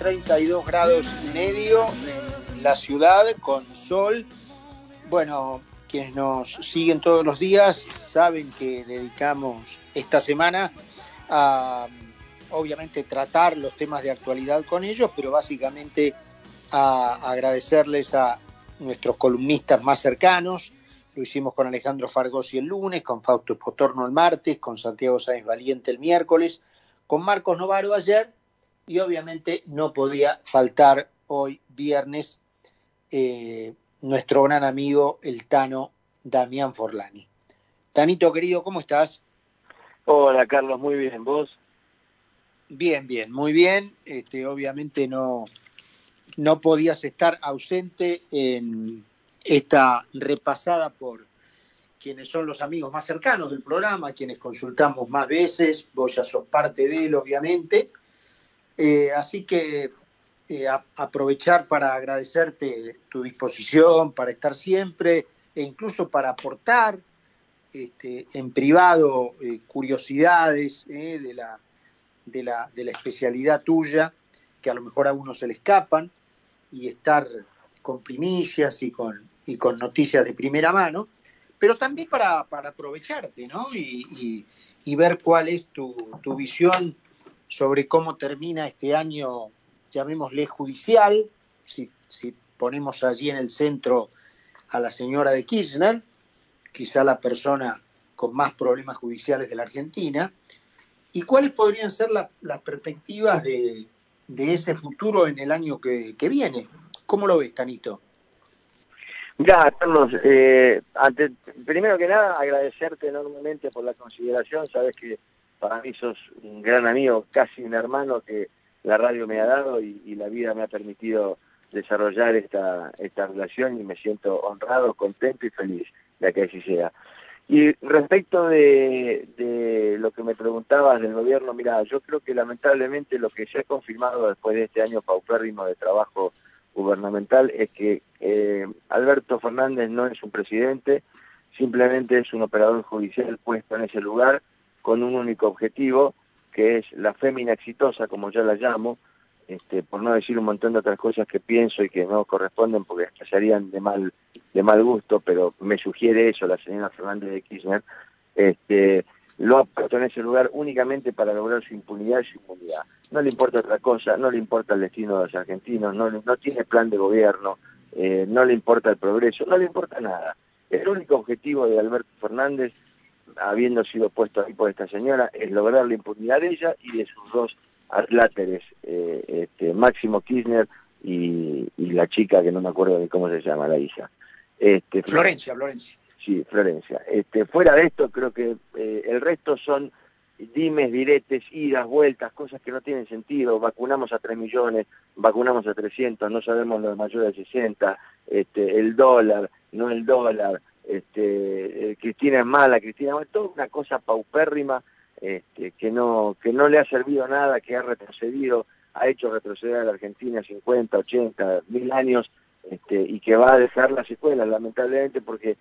32 grados y medio en la ciudad con sol. Bueno, quienes nos siguen todos los días saben que dedicamos esta semana a obviamente tratar los temas de actualidad con ellos, pero básicamente a agradecerles a nuestros columnistas más cercanos. Lo hicimos con Alejandro Fargosi el lunes, con Fausto Potorno el martes, con Santiago Sáenz Valiente el miércoles, con Marcos Novaro ayer y obviamente no podía faltar hoy viernes eh, nuestro gran amigo el Tano Damián Forlani. Tanito querido, ¿cómo estás? Hola Carlos, muy bien, ¿vos? Bien, bien, muy bien. Este, obviamente no, no podías estar ausente en esta repasada por quienes son los amigos más cercanos del programa, quienes consultamos más veces, vos ya sos parte de él, obviamente. Eh, así que eh, aprovechar para agradecerte tu disposición, para estar siempre e incluso para aportar este, en privado eh, curiosidades de, la, de, la, de la especialidad tuya, que a lo mejor a uno se le escapan, y estar con primicias y con, y con noticias de primera mano, pero también para, para aprovecharte, ¿no? Y, y, ver cuál es tu, tu, visión sobre cómo termina este año, llamémosle judicial, si, si ponemos allí en el centro a la señora de Kirchner, quizá la persona con más problemas judiciales de la Argentina, y cuáles podrían ser las perspectivas de, de, ese futuro en el año que, que viene. ¿Cómo lo ves, Canito? Ya, Carlos, eh, primero que nada agradecerte enormemente por la consideración, sabes que para mí sos un gran amigo, casi un hermano que la radio me ha dado y, la vida me ha permitido desarrollar esta, esta relación y me siento honrado, contento y feliz de que así sea. Y respecto de, lo que me preguntabas del gobierno, mira, yo creo que lamentablemente lo que se ha confirmado después de este año paupérrimo de trabajo gubernamental es que eh, Alberto Fernández no es un presidente, simplemente es un operador judicial puesto en ese lugar con un único objetivo, que es la fémina exitosa, como yo la llamo, este, por no decir un montón de otras cosas que pienso y que no corresponden porque serían de mal, de mal gusto, pero me sugiere eso la señora Fernández de Kirchner, este, lo ha puesto en ese lugar únicamente para lograr su impunidad y su inmunidad. No le importa otra cosa, no le importa el destino de los argentinos, no, no tiene plan de gobierno, eh, no le importa el progreso, no le importa nada. El único objetivo de Alberto Fernández, habiendo sido puesto ahí por esta señora, es lograr la impunidad de ella y de sus dos atláteres, eh, este, Máximo Kirchner y, la chica que no me acuerdo de cómo se llama, la hija. Este, Florencia, Florencia. Sí, Florencia. Este, fuera de esto, creo que eh, el resto son dimes, diretes, idas, vueltas, cosas que no tienen sentido. Vacunamos a 3 millones, vacunamos a 300, no sabemos lo de mayor de 60, este, el dólar, no el dólar, este, eh, Cristina es mala, Cristina es toda una cosa paupérrima este, que, no, que no le ha servido nada, que ha retrocedido, ha hecho retroceder a la Argentina 50, 80, mil años este, y que va a dejar las escuelas, lamentablemente, porque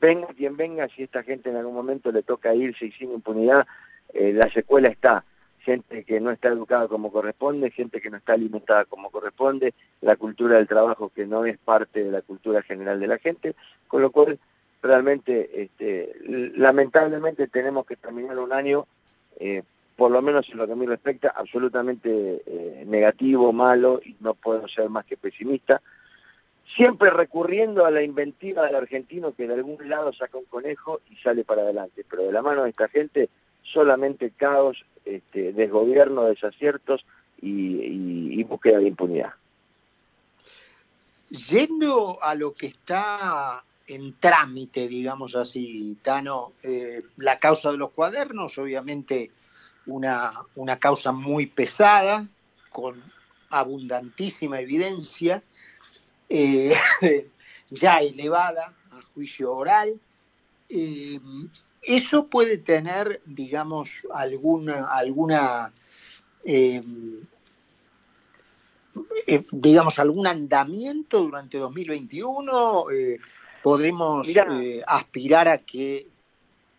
venga quien venga, si esta gente en algún momento le toca irse y sin impunidad, eh, la secuela está. Gente que no está educada como corresponde, gente que no está alimentada como corresponde, la cultura del trabajo que no es parte de la cultura general de la gente, con lo cual realmente, este, lamentablemente tenemos que terminar un año, eh, por lo menos en lo que a mí respecta, absolutamente eh, negativo, malo, y no puedo ser más que pesimista, siempre recurriendo a la inventiva del argentino que de algún lado saca un conejo y sale para adelante, pero de la mano de esta gente solamente caos, este, desgobierno, desaciertos y, búsqueda de impunidad. Yendo a lo que está en trámite, digamos así, Tano, eh, la causa de los cuadernos, obviamente una, una causa muy pesada, con abundantísima evidencia, eh, ya elevada a juicio oral. Eh, eso puede tener, digamos, alguna, alguna eh, digamos, algún andamiento durante 2021. podemos aspirar a que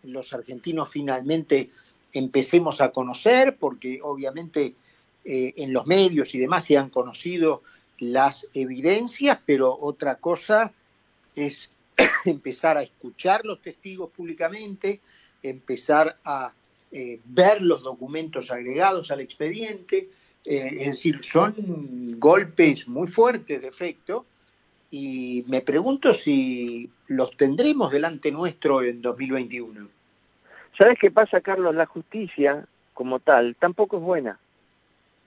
los argentinos finalmente empecemos a conocer, porque obviamente eh, en los medios y demás se han conocido las evidencias, pero otra cosa es empezar a escuchar los testigos públicamente, empezar a eh, ver los documentos agregados al expediente, eh, es decir, son golpes muy fuertes de efecto y me pregunto si los tendremos delante nuestro en 2021. ¿Sabes qué pasa, Carlos? La justicia como tal tampoco es buena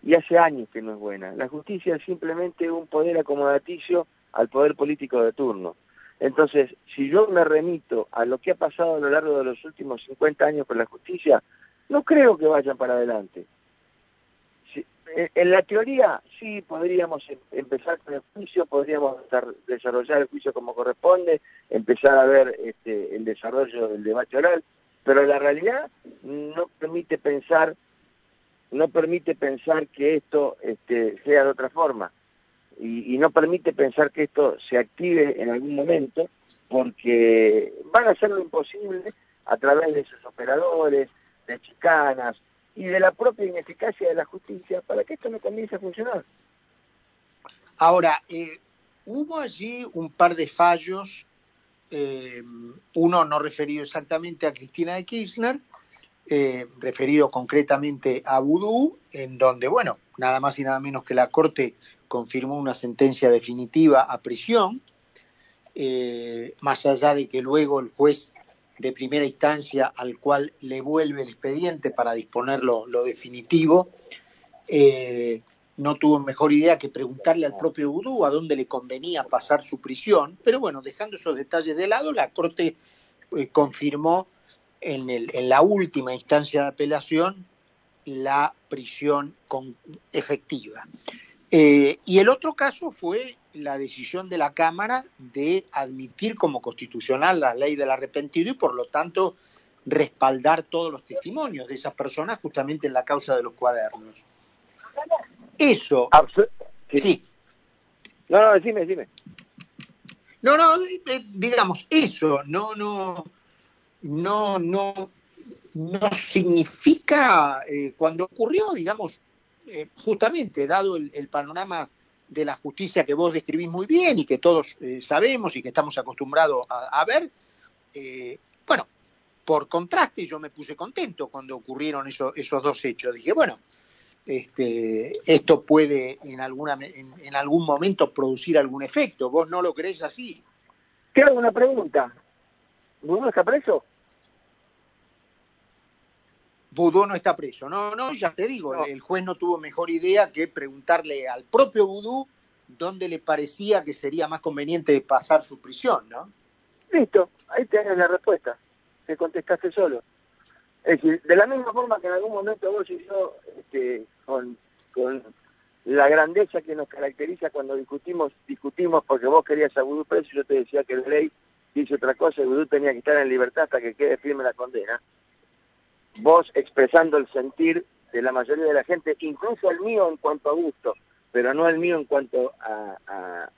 y hace años que no es buena. La justicia es simplemente un poder acomodaticio al poder político de turno. Entonces, si yo me remito a lo que ha pasado a lo largo de los últimos 50 años con la justicia, no creo que vayan para adelante. en la teoría, sí, podríamos em, empezar con el juicio, podríamos desarrollar el juicio como corresponde, empezar a ver este, el desarrollo del debate oral, pero la realidad no permite pensar no permite pensar que esto este, sea de otra forma y, no permite pensar que esto se active en algún momento porque van a hacer lo imposible a través de esos operadores, de chicanas y de la propia ineficacia de la justicia para que esto no comience a funcionar. Ahora, eh, hubo allí un par de fallos, eh, uno no referido exactamente a Cristina de Kirchner, eh, referido concretamente a Vudú, en donde, bueno, nada más y nada menos que la Corte confirmó una sentencia definitiva a prisión, eh, más allá de que luego el juez de primera instancia al cual le vuelve el expediente para disponer lo, definitivo, eh, no tuvo mejor idea que preguntarle al propio Vudú a dónde le convenía pasar su prisión, pero bueno, dejando esos detalles de lado, la Corte confirmó en, la última instancia de apelación la prisión con, efectiva. Eh, y el otro caso fue la decisión de la Cámara de admitir como constitucional la ley del arrepentido y por lo tanto respaldar todos los testimonios de esas personas justamente en la causa de los cuadernos. Eso. sí. No, no, decime, decime. No, no, eh, digamos, eso, no, no, no, no, no significa, eh, cuando ocurrió, digamos, eh, justamente dado el, panorama de la justicia que vos describís muy bien y que todos eh, sabemos y que estamos acostumbrados a, ver, bueno, por contraste yo me puse contento cuando ocurrieron esos dos hechos. Dije, bueno, este, esto puede en, alguna, en, algún momento producir algún efecto. ¿Vos no lo crees así? Quiero una pregunta. ¿Vos está preso? Budó no está preso. No, no, ya te digo, el juez no tuvo mejor idea que preguntarle al propio Budú dónde le parecía que sería más conveniente pasar su prisión, ¿no? Listo, ahí tenés la respuesta. Te contestaste solo. Es decir, de la misma forma que en algún momento vos y yo, este, con, la grandeza que nos caracteriza cuando discutimos, discutimos porque vos querías a Budú preso y yo te decía que la ley dice otra cosa y Budú tenía que estar en libertad hasta que quede firme la condena vos expresando el sentir de la mayoría de la gente, incluso el mío en cuanto a gusto, pero no el mío en cuanto a,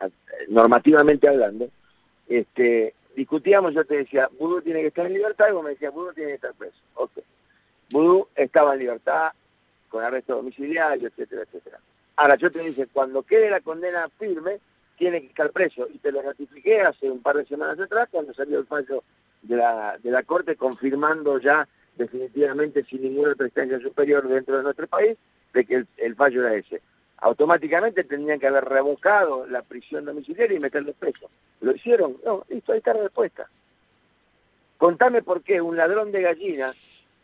normativamente hablando, este, discutíamos, yo te decía, Vudú tiene que estar en libertad, y vos me decías, Vudú tiene que estar preso. Ok. Vudú estaba en libertad, con arresto domiciliario, etcétera, etcétera. Ahora yo te dije, cuando quede la condena firme, tiene que estar preso. Y te lo ratifiqué hace un par de semanas atrás, cuando salió el fallo de la, de la Corte confirmando ya definitivamente sin ninguna prestancia superior dentro de nuestro país, de que el, fallo era ese. Automáticamente tendrían que haber revocado la prisión domiciliaria y meterlo preso. ¿Lo hicieron? No, listo, ahí está la respuesta. Contame por qué un ladrón de gallinas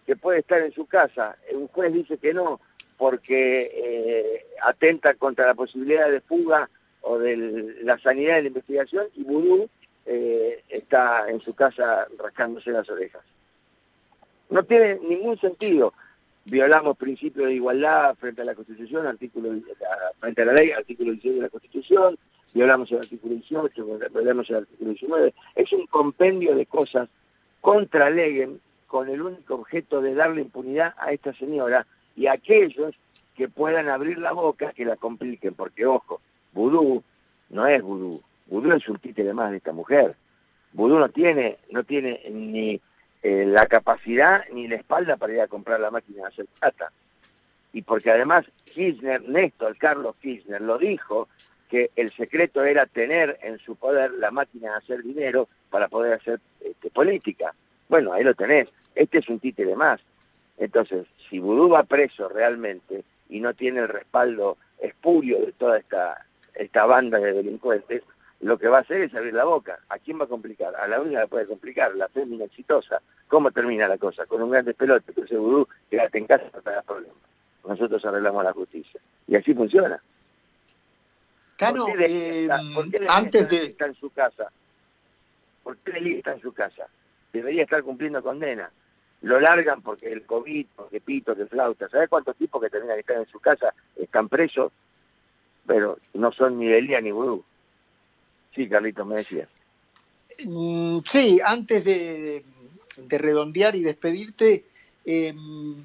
que puede estar en su casa, un juez dice que no, porque eh, atenta contra la posibilidad de fuga o de la sanidad de la investigación, y Vudú eh, está en su casa rascándose las orejas. No tiene ningún sentido. Violamos principios de igualdad frente a la Constitución, artículo frente a la ley, artículo 16 de la Constitución, violamos el artículo 18, violamos el artículo 19. Es un compendio de cosas contra Leguen con el único objeto de darle impunidad a esta señora y a aquellos que puedan abrir la boca que la compliquen, porque ojo, vudú no es vudú, vudú es un títere más de esta mujer. Vudú no tiene, no tiene ni eh, la capacidad ni la espalda para ir a comprar la máquina de hacer plata. y porque además Kirchner, Néstor Carlos Kirchner, lo dijo, que el secreto era tener en su poder la máquina de hacer dinero para poder hacer este, política. Bueno, ahí lo tenés. Este es un títere más. Entonces, si Vudú va preso realmente y no tiene el respaldo espurio de toda esta, esta banda de delincuentes, lo que va a hacer es abrir la boca. ¿A quién va a complicar? A la única que puede complicar, la fémina exitosa. ¿Cómo termina la cosa? Con un gran despelote. Entonces, Vudú, quédate en casa para te problemas. Nosotros arreglamos la justicia. Y así funciona. Cano, eh, antes de... Está en su casa. ¿Por qué Lili está en su casa? Debería estar cumpliendo condena. Lo largan porque el COVID, porque pito, que flauta. ¿Sabes cuántos tipos que terminan de estar en su casa están presos? Pero no son ni Elía ni Vudú. Sí, Carlitos, me decías. Mm, sí, antes de, redondear y despedirte, em,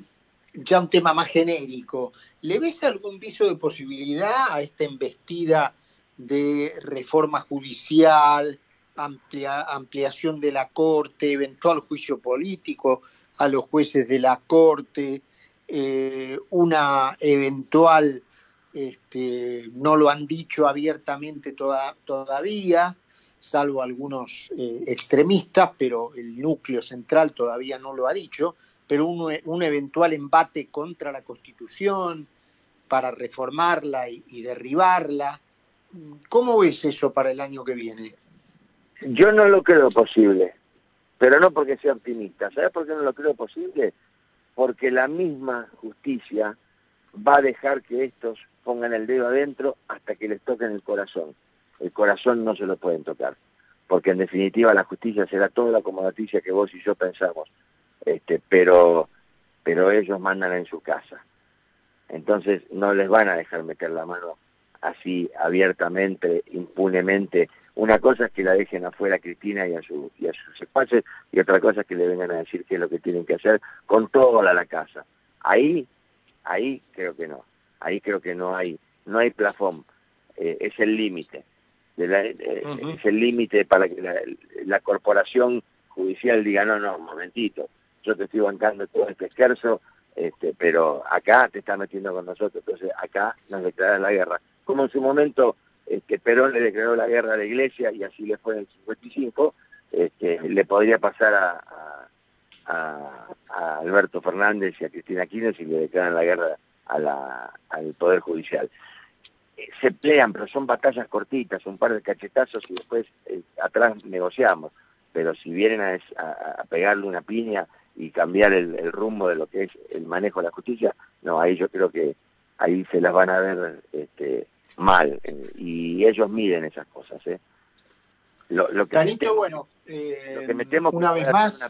ya un tema más genérico. ¿Le ves algún viso de posibilidad a esta embestida de reforma judicial, ampliación de la Corte, eventual juicio político a los jueces de la Corte, eh, una eventual, este, no lo han dicho abiertamente todavía, salvo algunos eh, extremistas, pero el núcleo central todavía no lo ha dicho, pero un, eventual embate contra la Constitución para reformarla y, derribarla. ¿Cómo ves eso para el año que viene? Yo no lo creo posible, pero no porque sea optimista. ¿Sabes por qué no lo creo posible? Porque la misma justicia va a dejar que estos pongan el dedo adentro hasta que les toquen el corazón. El corazón no se lo pueden tocar, porque en definitiva la justicia será toda la acomodaticia que vos y yo pensamos este, pero, pero ellos mandan en su casa. Entonces no les van a dejar meter la mano así abiertamente, impunemente. Una cosa es que la dejen afuera Cristina y a, su, y a sus secuaces, y otra cosa es que le vengan a decir qué es lo que tienen que hacer con toda la casa. Ahí, ahí creo que no. Ahí creo que no hay, no hay plafón. Eh, es el límite. Eh, es el límite para que la, la corporación judicial diga, no, no, un momentito, yo te estoy bancando todo este esquerzo, este, pero acá te está metiendo con nosotros, entonces acá nos declaran la guerra. Como en su momento este, Perón le declaró la guerra a la iglesia y así le fue en el 55, este, le podría pasar a, Alberto Fernández y a Cristina Kirchner si le declaran la guerra al Poder Judicial. Eh, se pelean, pero son batallas cortitas, un par de cachetazos y después eh, atrás negociamos. Pero si vienen a pegarle una piña y cambiar el, rumbo de lo que es el manejo de la justicia, no, ahí yo creo que ahí se las van a ver este, mal eh, y ellos miden esas cosas. ¿eh? Lo, lo que bueno, lo que metemos una vez más...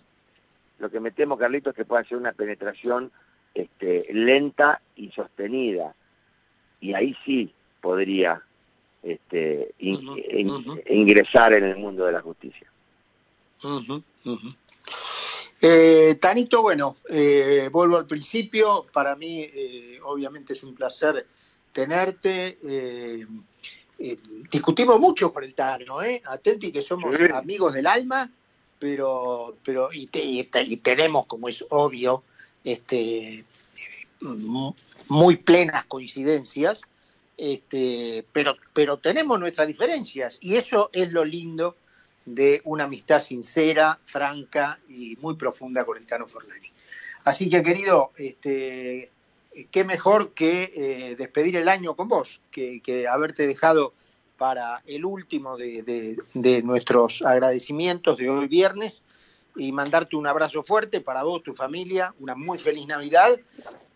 lo que metemos, Carlitos, es que puede ser una penetración este, lenta y sostenida. Y ahí sí podría este, ingresar en el mundo de la justicia. Eh, Tanito, bueno, eh, vuelvo al principio. Para mí, eh, obviamente, es un placer tenerte. discutimos mucho con el Tano, ¿eh? Atenti que somos amigos del alma, pero, pero y, tenemos, como es obvio, este, muy plenas coincidencias, este, pero, pero tenemos nuestras diferencias y eso es lo lindo de una amistad sincera, franca y muy profunda con el Cano Forlani. Así que, querido, este, qué mejor que eh, despedir el año con vos, que, haberte dejado para el último de, nuestros agradecimientos de hoy viernes y mandarte un abrazo fuerte para vos, tu familia, una muy feliz Navidad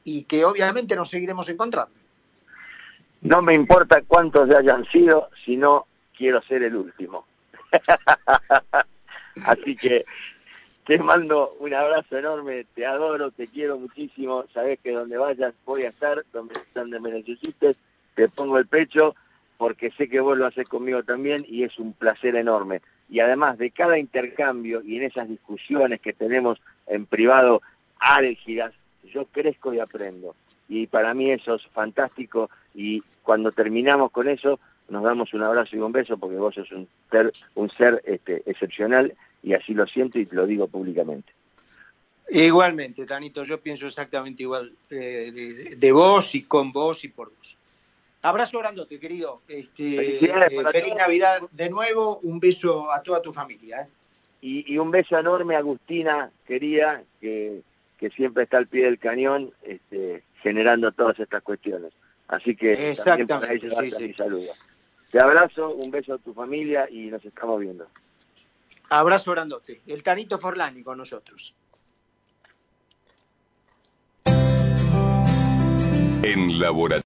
y que obviamente nos seguiremos encontrando. No me importa cuántos hayan sido, sino quiero ser el último. Así que te mando un abrazo enorme, te adoro, te quiero muchísimo, sabes que donde vayas voy a estar, donde, donde me necesites, te pongo el pecho, porque sé que vos lo haces conmigo también y es un placer enorme. Y además de cada intercambio y en esas discusiones que tenemos en privado álgidas, yo crezco y aprendo. Y para mí eso es fantástico y cuando terminamos con eso, nos damos un abrazo y un beso porque vos sos un ser, un ser este, excepcional y así lo siento y te lo digo públicamente. Igualmente, Tanito, yo pienso exactamente igual eh, de, vos y con vos y por vos. Abrazo grandote, querido. Este, eh, feliz Navidad de nuevo, un beso a toda tu familia. ¿eh? Y, un beso enorme a Agustina, querida, que, que siempre está al pie del cañón este, generando todas estas cuestiones. Así que Exactamente, sí, sí. saludo. Te abrazo, un beso a tu familia y nos estamos viendo. Abrazo grandote. El Tanito Forlani con nosotros. En laboratorio.